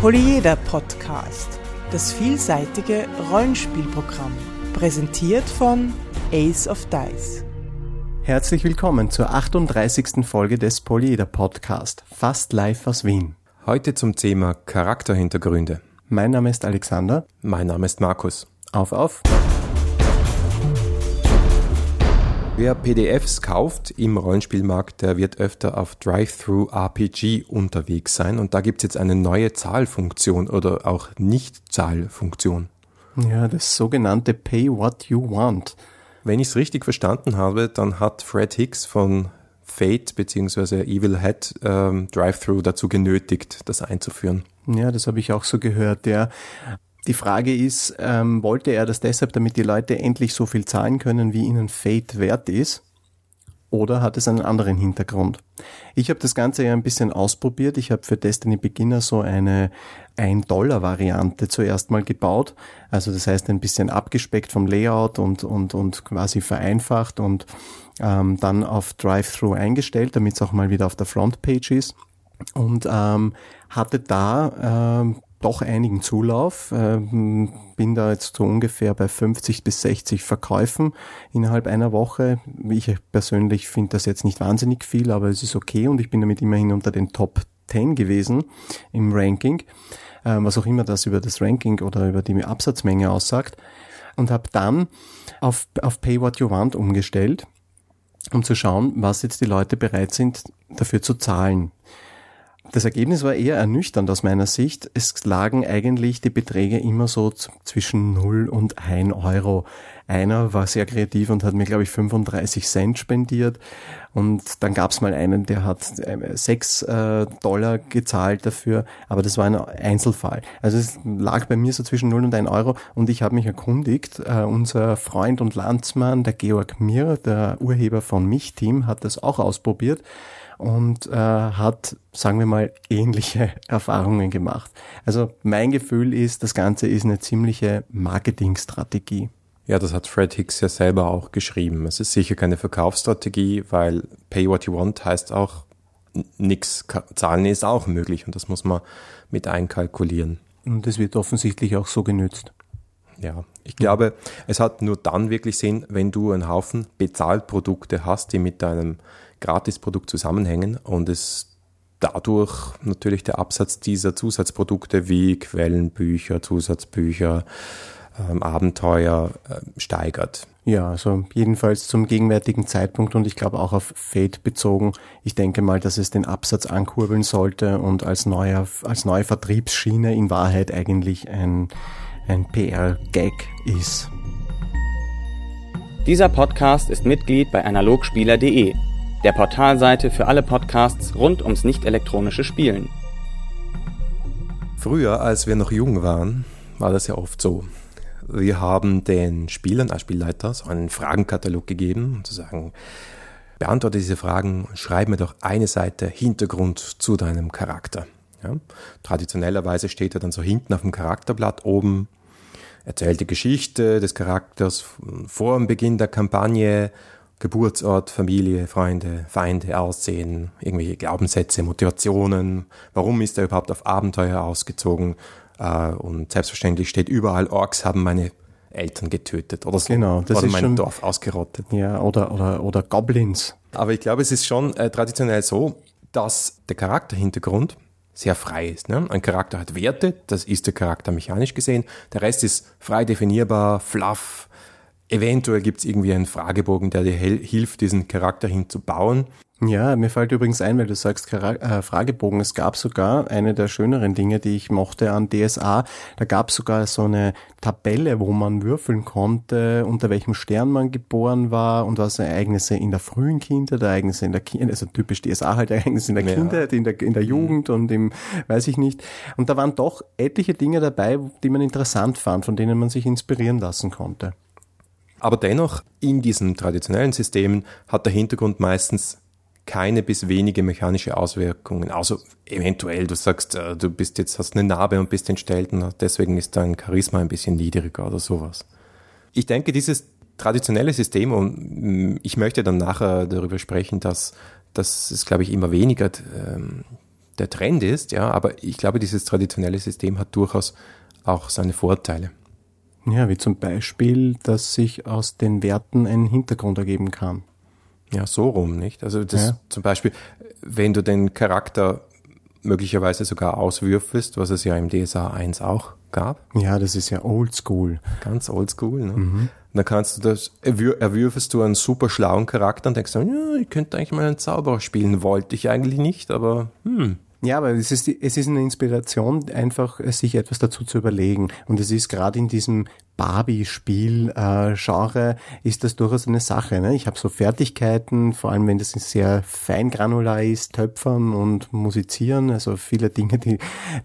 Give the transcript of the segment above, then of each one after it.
Polyeder Podcast, das vielseitige Rollenspielprogramm, präsentiert von Ace of Dice. Herzlich willkommen zur 38. Folge des Polyeder Podcast, fast live aus Wien. Heute zum Thema Charakterhintergründe. Mein Name ist Alexander. Mein Name ist Markus. Auf, auf. Wer PDFs kauft im Rollenspielmarkt, der wird öfter auf Drive-Thru-RPG unterwegs sein und da gibt es jetzt eine neue Zahlfunktion oder auch Nicht-Zahlfunktion. Ja, das sogenannte Pay What You Want. Wenn ich es richtig verstanden habe, dann hat Fred Hicks von Fate bzw. Evil Head ähm, Drive-Thru dazu genötigt, das einzuführen. Ja, das habe ich auch so gehört. Ja. Die Frage ist, ähm, wollte er das deshalb, damit die Leute endlich so viel zahlen können, wie ihnen Fate wert ist? Oder hat es einen anderen Hintergrund? Ich habe das Ganze ja ein bisschen ausprobiert. Ich habe für Destiny Beginner so eine 1-Dollar-Variante zuerst mal gebaut. Also das heißt ein bisschen abgespeckt vom Layout und, und, und quasi vereinfacht und ähm, dann auf Drive-Thru eingestellt, damit es auch mal wieder auf der Frontpage ist. Und ähm, hatte da ähm, doch einigen Zulauf. Ähm, bin da jetzt so ungefähr bei 50 bis 60 Verkäufen innerhalb einer Woche. Ich persönlich finde das jetzt nicht wahnsinnig viel, aber es ist okay und ich bin damit immerhin unter den Top 10 gewesen im Ranking, ähm, was auch immer das über das Ranking oder über die Absatzmenge aussagt. Und habe dann auf, auf Pay What You Want umgestellt, um zu schauen, was jetzt die Leute bereit sind dafür zu zahlen. Das Ergebnis war eher ernüchternd aus meiner Sicht. Es lagen eigentlich die Beträge immer so zwischen 0 und 1 Euro. Einer war sehr kreativ und hat mir, glaube ich, 35 Cent spendiert. Und dann gab es mal einen, der hat 6 äh, Dollar gezahlt dafür, aber das war ein Einzelfall. Also es lag bei mir so zwischen 0 und 1 Euro und ich habe mich erkundigt. Äh, unser Freund und Landsmann, der Georg Mir, der Urheber von Mich-Team, hat das auch ausprobiert und äh, hat, sagen wir mal, ähnliche Erfahrungen gemacht. Also mein Gefühl ist, das Ganze ist eine ziemliche Marketingstrategie. Ja, das hat Fred Hicks ja selber auch geschrieben. Es ist sicher keine Verkaufsstrategie, weil Pay What You Want heißt auch, nichts zahlen ist auch möglich und das muss man mit einkalkulieren. Und es wird offensichtlich auch so genützt. Ja, ich glaube, es hat nur dann wirklich Sinn, wenn du einen Haufen Bezahlprodukte hast, die mit deinem Gratisprodukt zusammenhängen und es dadurch natürlich der Absatz dieser Zusatzprodukte wie Quellenbücher, Zusatzbücher, ähm, Abenteuer äh, steigert. Ja, also jedenfalls zum gegenwärtigen Zeitpunkt und ich glaube auch auf Fate bezogen. Ich denke mal, dass es den Absatz ankurbeln sollte und als neuer, als neue Vertriebsschiene in Wahrheit eigentlich ein, ein PR-Gag ist. Dieser Podcast ist Mitglied bei analogspieler.de der Portalseite für alle Podcasts rund ums nicht-elektronische Spielen. Früher, als wir noch jung waren, war das ja oft so. Wir haben den Spielern als Spielleiter so einen Fragenkatalog gegeben, um zu sagen, beantworte diese Fragen, schreib mir doch eine Seite Hintergrund zu deinem Charakter. Ja? Traditionellerweise steht er dann so hinten auf dem Charakterblatt oben, erzählt die Geschichte des Charakters vor dem Beginn der Kampagne Geburtsort, Familie, Freunde, Feinde, Aussehen, irgendwelche Glaubenssätze, Motivationen, warum ist er überhaupt auf Abenteuer ausgezogen äh, und selbstverständlich steht überall, Orks haben meine Eltern getötet oder so. Genau, das oder ist mein schon, Dorf ausgerottet. Ja, oder, oder, oder Goblins. Aber ich glaube, es ist schon äh, traditionell so, dass der Charakterhintergrund sehr frei ist. Ne? Ein Charakter hat Werte, das ist der Charakter mechanisch gesehen. Der Rest ist frei definierbar, fluff, Eventuell gibt es irgendwie einen Fragebogen, der dir hilft, diesen Charakter hinzubauen. Ja, mir fällt übrigens ein, weil du sagst äh, Fragebogen. Es gab sogar eine der schöneren Dinge, die ich mochte an DSA. Da gab es sogar so eine Tabelle, wo man würfeln konnte, unter welchem Stern man geboren war und was Ereignisse in der frühen Kindheit, Ereignisse in der Kindheit, also typisch DSA halt Ereignisse in der ja. Kindheit, in der, in der Jugend mhm. und im, weiß ich nicht. Und da waren doch etliche Dinge dabei, die man interessant fand, von denen man sich inspirieren lassen konnte. Aber dennoch, in diesen traditionellen Systemen hat der Hintergrund meistens keine bis wenige mechanische Auswirkungen. Also eventuell, du sagst, äh, du bist jetzt, hast eine Narbe und bist entstellt und deswegen ist dein Charisma ein bisschen niedriger oder sowas. Ich denke, dieses traditionelle System, und mm, ich möchte dann nachher darüber sprechen, dass, dass es, glaube ich, immer weniger ähm, der Trend ist, ja, aber ich glaube, dieses traditionelle System hat durchaus auch seine Vorteile. Ja, wie zum Beispiel, dass sich aus den Werten ein Hintergrund ergeben kann. Ja, so rum, nicht? Also das Ja. zum Beispiel, wenn du den Charakter möglicherweise sogar auswürfelst, was es ja im DSA 1 auch gab, Ja, das ist ja oldschool. ganz oldschool, ne? Dann kannst du das, erwür, erwürfelst du einen super schlauen Charakter und denkst dann, ja, ich könnte eigentlich mal einen Zauberer spielen, wollte ich eigentlich nicht, aber hm, Ja, aber es ist, es ist eine Inspiration, einfach äh, sich etwas dazu zu überlegen. Und es ist gerade in diesem Barbie-Spiel-Genre ist das durchaus eine Sache. Ne? Ich habe so Fertigkeiten, vor allem wenn das sehr feingranular ist, Töpfern und Musizieren, also viele Dinge, die,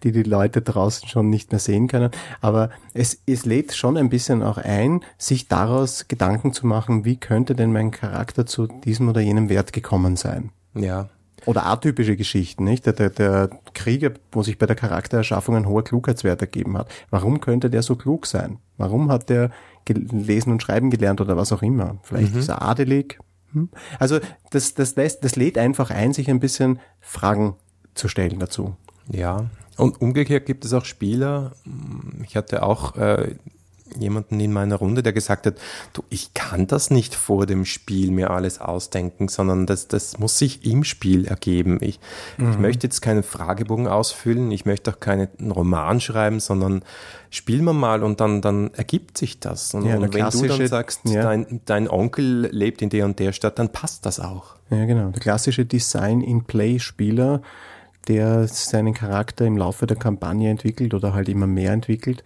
die die Leute draußen schon nicht mehr sehen können. Aber es, es lädt schon ein bisschen auch ein, sich daraus Gedanken zu machen, wie könnte denn mein Charakter zu diesem oder jenem Wert gekommen sein. ja, Oder atypische Geschichten, nicht? Der, der, der Krieger, wo sich bei der Charaktererschaffung ein hoher Klugheitswert ergeben hat. Warum könnte der so klug sein? Warum hat der gelesen und schreiben gelernt oder was auch immer? Vielleicht ist er adelig. Hm? Also das, das, lässt, das lädt einfach ein, sich ein bisschen Fragen zu stellen dazu. Ja, und umgekehrt gibt es auch Spieler, ich hatte auch äh, jemanden in meiner Runde, der gesagt hat, du, ich kann das nicht vor dem Spiel mir alles ausdenken, sondern das, das muss sich im Spiel ergeben. Ich, ich möchte jetzt keinen Fragebogen ausfüllen, ich möchte auch keinen Roman schreiben, sondern spielen wir mal und dann, dann ergibt sich das. Und, Ja, und wenn du dann sagst, ja. dein, dein Onkel lebt in der und der Stadt, dann passt das auch. Ja, genau. Der klassische Design-in-Play-Spieler, der seinen Charakter im Laufe der Kampagne entwickelt oder halt immer mehr entwickelt,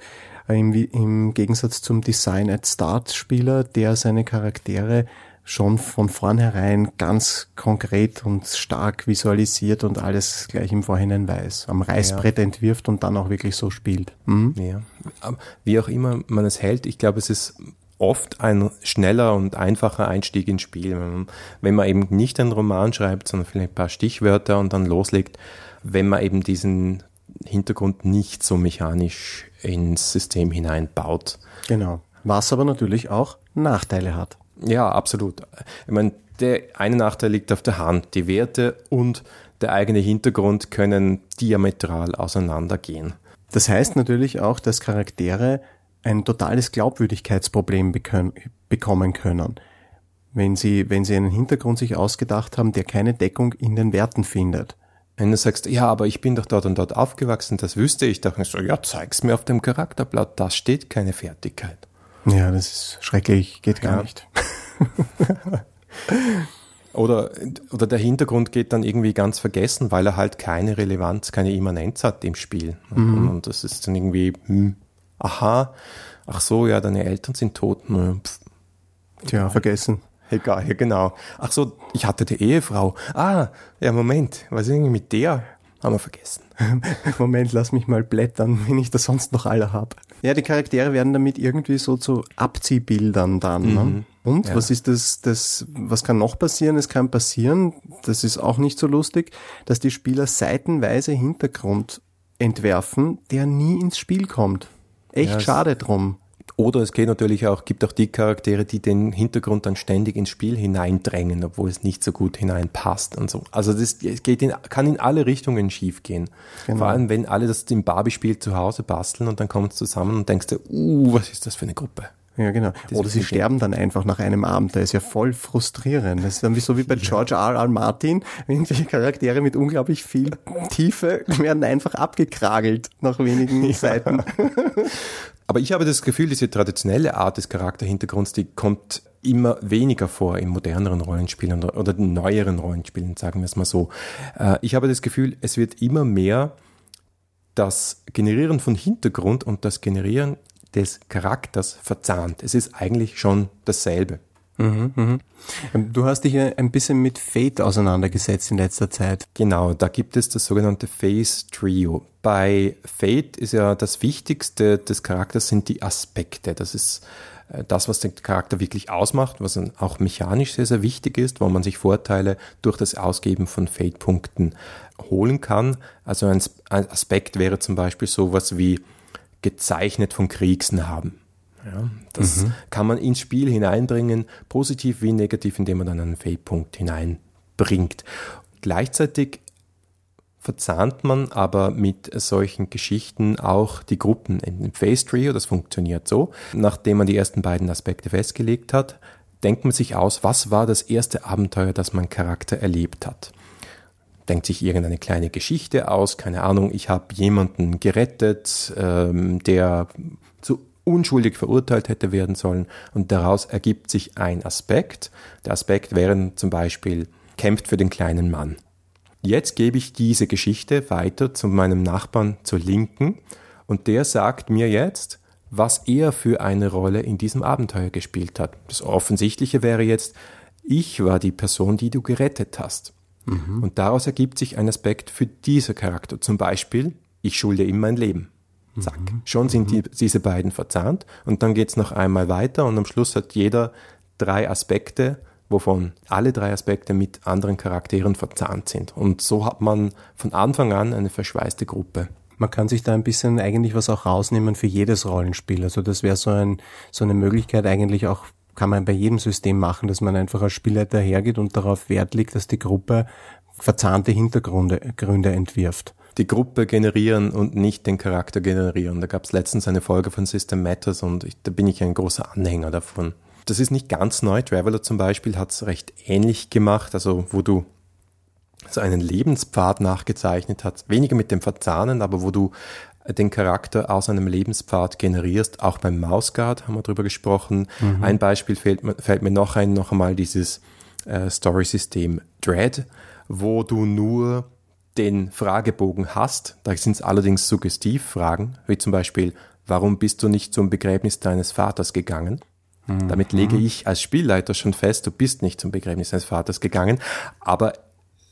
im, im Gegensatz zum Design-at-Start-Spieler, der seine Charaktere schon von vornherein ganz konkret und stark visualisiert und alles gleich im Vorhinein weiß, am Reißbrett entwirft und dann auch wirklich so spielt. Mhm. Ja, aber wie auch immer man es hält, ich glaube, es ist oft ein schneller und einfacher Einstieg ins Spiel. Wenn man, wenn man eben nicht einen Roman schreibt, sondern vielleicht ein paar Stichwörter und dann loslegt, wenn man eben diesen Hintergrund nicht so mechanisch ins System hineinbaut. Genau. Was aber natürlich auch Nachteile hat. Ja, absolut. Ich meine, der eine Nachteil liegt auf der Hand. Die Werte und der eigene Hintergrund können diametral auseinandergehen. Das heißt natürlich auch, dass Charaktere ein totales Glaubwürdigkeitsproblem bekommen können, wenn sie, wenn sie einen Hintergrund sich ausgedacht haben, der keine Deckung in den Werten findet. Wenn du sagst, ja, aber ich bin doch dort und dort aufgewachsen, das wüsste ich doch. Ich so, ja, zeig's mir auf dem Charakterblatt, da steht keine Fertigkeit. Ja, das ist schrecklich, geht gar Ja. nicht. Oder, oder der Hintergrund geht dann irgendwie ganz vergessen, weil er halt keine Relevanz, keine Immanenz hat im Spiel. Und, und das ist dann irgendwie, hm, aha, ach so, ja, deine Eltern sind tot. Na, pf, Tja, vergessen. Egal, ja, genau. Ach so, ich hatte die Ehefrau. Ah, ja, Moment, was ist irgendwie mit der? Haben wir vergessen. Moment, lass mich mal blättern, wenn ich das sonst noch alle hab. Ja, die Charaktere werden damit irgendwie so zu Abziehbildern dann. Ne? Und Ja. was ist das, das, was kann noch passieren? Es kann passieren, das ist auch nicht so lustig, dass die Spieler seitenweise Hintergrund entwerfen, der nie ins Spiel kommt. Echt Ja, schade drum. Oder es geht natürlich auch, gibt auch die Charaktere, die den Hintergrund dann ständig ins Spiel hineindrängen, obwohl es nicht so gut hineinpasst und so. Also das es geht in, kann in alle Richtungen schiefgehen. Genau. Vor allem, wenn alle das im Barbie-Spiel zu Hause basteln und dann kommt es zusammen und denkst du, uh, was ist das für eine Gruppe? Ja, genau. Oder ist sie sterben dann einfach nach einem Abend. Das ist ja voll frustrierend. Das ist dann wie so wie bei George R. R. Martin. Irgendwelche Charaktere mit unglaublich viel Tiefe werden einfach abgekragelt nach wenigen Seiten. Aber ich habe das Gefühl, diese traditionelle Art des Charakterhintergrunds, die kommt immer weniger vor in moderneren Rollenspielen oder- oder den neueren Rollenspielen, sagen wir es mal so. Äh, Ich habe das Gefühl, es wird immer mehr das Generieren von Hintergrund und das Generieren des Charakters verzahnt. Es ist eigentlich schon dasselbe. Du hast dich ein bisschen mit Fate auseinandergesetzt in letzter Zeit. Genau, da gibt es das sogenannte Face Trio. Bei Fate ist ja das Wichtigste des Charakters sind die Aspekte. Das ist äh, das, was den Charakter wirklich ausmacht, was auch mechanisch sehr, sehr wichtig ist, wo man sich Vorteile durch das Ausgeben von Fate-Punkten holen kann. Also ein Aspekt wäre zum Beispiel sowas wie gezeichnet von Kriegsnarben. Ja, das kann man ins Spiel hineinbringen, positiv wie negativ, indem man dann einen Fate-Punkt hineinbringt. Gleichzeitig verzahnt man aber mit solchen Geschichten auch die Gruppen im Face Trio. Das funktioniert so. Nachdem man die ersten beiden Aspekte festgelegt hat, denkt man sich aus, was war das erste Abenteuer, das mein Charakter erlebt hat. Denkt sich irgendeine kleine Geschichte aus, keine Ahnung, ich habe jemanden gerettet, ähm, der zu unschuldig verurteilt hätte werden sollen und daraus ergibt sich ein Aspekt. Der Aspekt wäre zum Beispiel, kämpft für den kleinen Mann. Jetzt gebe ich diese Geschichte weiter zu meinem Nachbarn zur Linken und der sagt mir jetzt, was er für eine Rolle in diesem Abenteuer gespielt hat. Das Offensichtliche wäre jetzt, ich war die Person, die du gerettet hast. Mhm. Und daraus ergibt sich ein Aspekt für diese Charakter. Zum Beispiel, ich schulde ihm mein Leben. Zack. Mhm. Schon sind die, diese beiden verzahnt und dann geht's noch einmal weiter und am Schluss hat jeder drei Aspekte, wovon alle drei Aspekte mit anderen Charakteren verzahnt sind. Und so hat man von Anfang an eine verschweißte Gruppe. Man kann sich da ein bisschen eigentlich was auch rausnehmen für jedes Rollenspiel. Also das wäre so, ein, so eine Möglichkeit eigentlich auch, kann man bei jedem System machen, dass man einfach als Spielleiter hergeht und darauf Wert legt, dass die Gruppe verzahnte Hintergründe Gründe entwirft die Gruppe generieren und nicht den Charakter generieren. Da gab es letztens eine Folge von System Matters und ich, da bin ich ein großer Anhänger davon. Das ist nicht ganz neu. Traveler zum Beispiel hat es recht ähnlich gemacht, also wo du so einen Lebenspfad nachgezeichnet hast, weniger mit dem Verzahnen, aber wo du den Charakter aus einem Lebenspfad generierst. Auch beim Mausguard haben wir drüber gesprochen. Mhm. Ein Beispiel fällt, fällt, mir noch ein, noch einmal dieses äh, Story-System Dread, wo du nur den Fragebogen hast. Da sind es allerdings Suggestivfragen, wie zum Beispiel, warum bist du nicht zum Begräbnis deines Vaters gegangen? Mhm. Damit lege ich als Spielleiter schon fest, du bist nicht zum Begräbnis deines Vaters gegangen, aber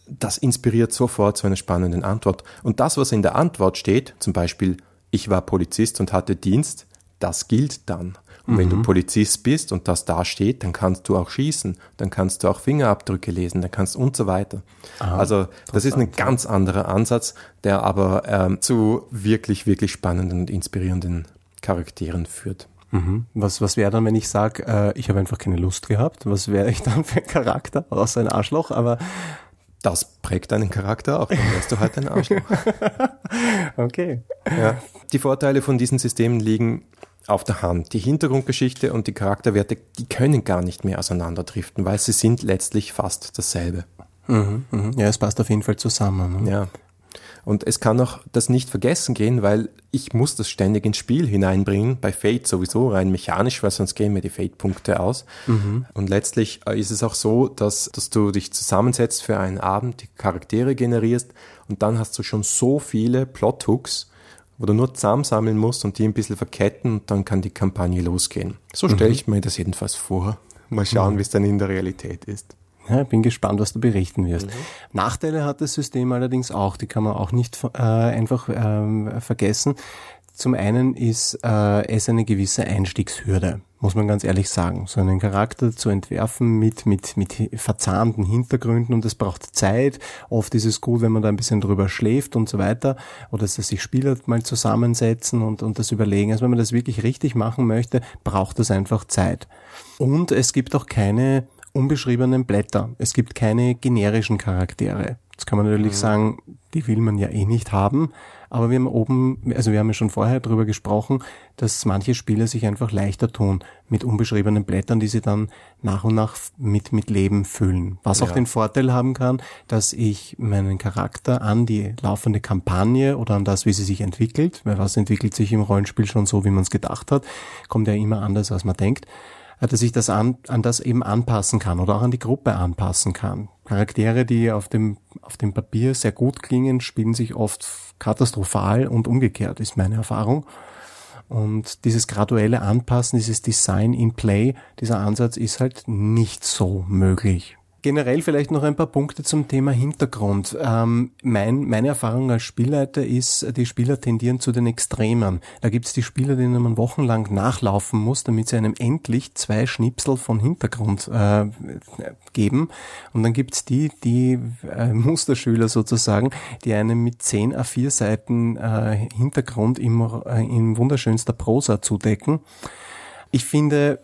das inspiriert sofort zu einer spannenden Antwort. Und das, was in der Antwort steht, zum Beispiel, ich war Polizist und hatte Dienst, das gilt dann. Und mhm. wenn du mhm. Polizist bist und das da steht, dann kannst du auch schießen, dann kannst du auch Fingerabdrücke lesen, dann kannst und so weiter. Aha, also das ist ein ganz anderer Ansatz, der aber ähm, zu wirklich, wirklich spannenden und inspirierenden Charakteren führt. Mhm. Was, was wäre dann, wenn ich sage, äh, ich habe einfach keine Lust gehabt? Was wäre ich dann für ein Charakter? Außer ein Arschloch, aber das prägt deinen Charakter auch, dann wärst du halt ein Arschloch. okay. Ja. Die Vorteile von diesen Systemen liegen auf der Hand. Die Hintergrundgeschichte und die Charakterwerte, die können gar nicht mehr auseinanderdriften, weil sie sind letztlich fast dasselbe. Mhm, mh. Ja, es passt auf jeden Fall zusammen. Ne? Ja. Und es kann auch das nicht vergessen gehen, weil ich muss das ständig ins Spiel hineinbringen, bei Fate sowieso rein mechanisch, weil sonst gehen mir die Fate-Punkte aus. Mhm. Und letztlich äh, ist es auch so, dass, dass du dich zusammensetzt für einen Abend, die Charaktere generierst und dann hast du schon so viele Plot-Hooks, wo du nur zusammensammeln musst und die ein bisschen verketten und dann kann die Kampagne losgehen. So stelle mhm. ich mir das jedenfalls vor. Mal schauen, mhm. wie es dann in der Realität ist. Ja, bin gespannt, was du berichten wirst. Mhm. Nachteile hat das System allerdings auch, die kann man auch nicht äh, einfach ähm, vergessen. Zum einen ist äh, es eine gewisse Einstiegshürde, muss man ganz ehrlich sagen. So einen Charakter zu entwerfen mit, mit, mit verzahnten Hintergründen und es braucht Zeit. Oft ist es gut, wenn man da ein bisschen drüber schläft und so weiter oder dass sich Spieler mal zusammensetzen und, und das überlegen. Also wenn man das wirklich richtig machen möchte, braucht das einfach Zeit. Und es gibt auch keine unbeschriebenen Blätter. Es gibt keine generischen Charaktere. Jetzt kann man natürlich mhm. sagen, die will man ja eh nicht haben. Aber wir haben oben, also wir haben ja schon vorher darüber gesprochen, dass manche Spieler sich einfach leichter tun mit unbeschriebenen Blättern, die sie dann nach und nach mit, mit Leben füllen. Was ja. auch den Vorteil haben kann, dass ich meinen Charakter an die laufende Kampagne oder an das, wie sie sich entwickelt, weil was entwickelt sich im Rollenspiel schon so, wie man es gedacht hat, kommt ja immer anders, als man denkt dass ich das an, an das eben anpassen kann oder auch an die Gruppe anpassen kann. Charaktere, die auf dem, auf dem Papier sehr gut klingen, spielen sich oft katastrophal und umgekehrt, ist meine Erfahrung. Und dieses graduelle Anpassen, dieses Design in Play, dieser Ansatz ist halt nicht so möglich. Generell vielleicht noch ein paar Punkte zum Thema Hintergrund. Ähm, mein, meine Erfahrung als Spielleiter ist, die Spieler tendieren zu den Extremen. Da gibt es die Spieler, denen man wochenlang nachlaufen muss, damit sie einem endlich zwei Schnipsel von Hintergrund äh, geben. Und dann gibt es die, die äh, Musterschüler sozusagen, die einem mit 10 A4 Seiten äh, Hintergrund im, äh, in wunderschönster Prosa zudecken. Ich finde,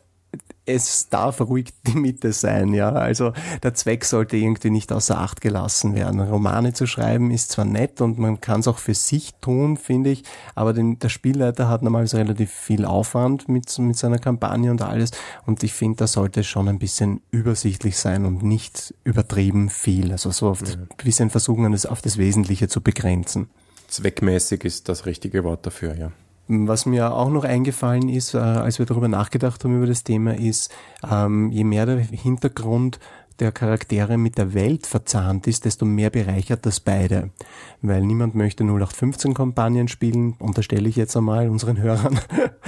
es darf ruhig die Mitte sein, ja. Also der Zweck sollte irgendwie nicht außer Acht gelassen werden. Romane zu schreiben ist zwar nett und man kann es auch für sich tun, finde ich, aber den, der Spielleiter hat normalerweise relativ viel Aufwand mit, mit seiner Kampagne und alles und ich finde, da sollte schon ein bisschen übersichtlich sein und nicht übertrieben viel. Also so das, ein bisschen versuchen, das auf das Wesentliche zu begrenzen. Zweckmäßig ist das richtige Wort dafür, ja. Was mir auch noch eingefallen ist, äh, als wir darüber nachgedacht haben über das Thema, ist, ähm, je mehr der Hintergrund der Charaktere mit der Welt verzahnt ist, desto mehr bereichert das beide. Weil niemand möchte 0815 Kampagnen spielen, unterstelle ich jetzt einmal unseren Hörern,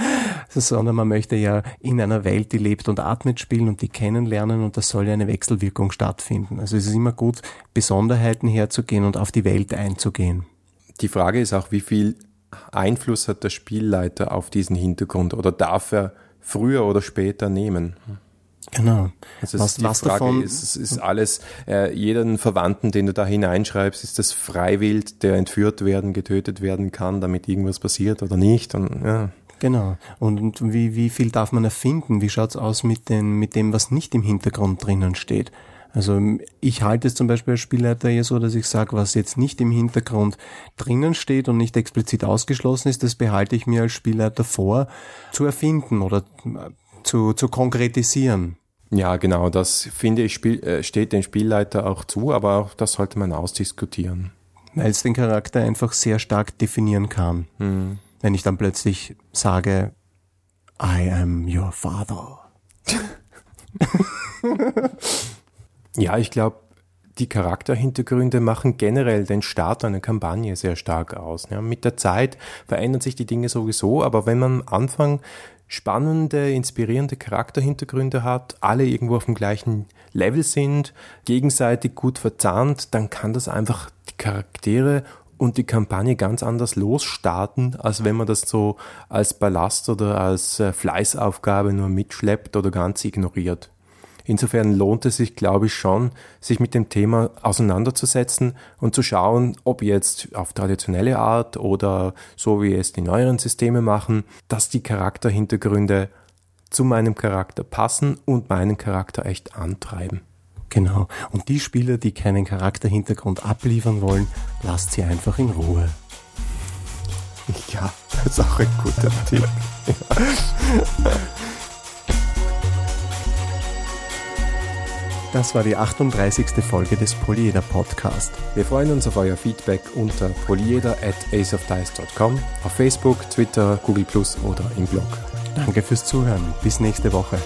sondern man möchte ja in einer Welt, die lebt und atmet, spielen und die kennenlernen und das soll ja eine Wechselwirkung stattfinden. Also es ist immer gut, Besonderheiten herzugehen und auf die Welt einzugehen. Die Frage ist auch, wie viel Einfluss hat der Spielleiter auf diesen Hintergrund oder darf er früher oder später nehmen? Genau. Also was, die was Frage davon, ist, ist alles, äh, jeden Verwandten, den du da hineinschreibst, ist das Freiwild, der entführt werden, getötet werden kann, damit irgendwas passiert oder nicht? Und, ja. Genau. Und, und wie, wie viel darf man erfinden? Wie schaut's aus mit, den, mit dem, was nicht im Hintergrund drinnen steht? Also ich halte es zum Beispiel als Spielleiter eher so, dass ich sage, was jetzt nicht im Hintergrund drinnen steht und nicht explizit ausgeschlossen ist, das behalte ich mir als Spielleiter vor, zu erfinden oder äh, zu, zu konkretisieren. Ja, genau, das finde ich spiel, äh, steht dem Spielleiter auch zu, aber auch das sollte man ausdiskutieren. Weil es den Charakter einfach sehr stark definieren kann. Mhm. Wenn ich dann plötzlich sage, I am your father. Ja, ich glaube, die Charakterhintergründe machen generell den Start einer Kampagne sehr stark aus. Ja, mit der Zeit verändern sich die Dinge sowieso, aber wenn man am Anfang spannende, inspirierende Charakterhintergründe hat, alle irgendwo auf dem gleichen Level sind, gegenseitig gut verzahnt, dann kann das einfach die Charaktere und die Kampagne ganz anders losstarten, als wenn man das so als Ballast oder als äh, Fleißaufgabe nur mitschleppt oder ganz ignoriert. Insofern lohnt es sich, glaube ich, schon, sich mit dem Thema auseinanderzusetzen und zu schauen, ob jetzt auf traditionelle Art oder so wie es die neueren Systeme machen, dass die Charakterhintergründe zu meinem Charakter passen und meinen Charakter echt antreiben. Genau. Und die Spieler, die keinen Charakterhintergrund abliefern wollen, lasst sie einfach in Ruhe. Ja, das ist auch ein guter Tipp. Ja. Das war die 38. Folge des Polyeder Podcast. Wir freuen uns auf euer Feedback unter polyeder at aceofdice.com, auf Facebook, Twitter, Google Plus oder im Blog. Danke fürs Zuhören. Bis nächste Woche.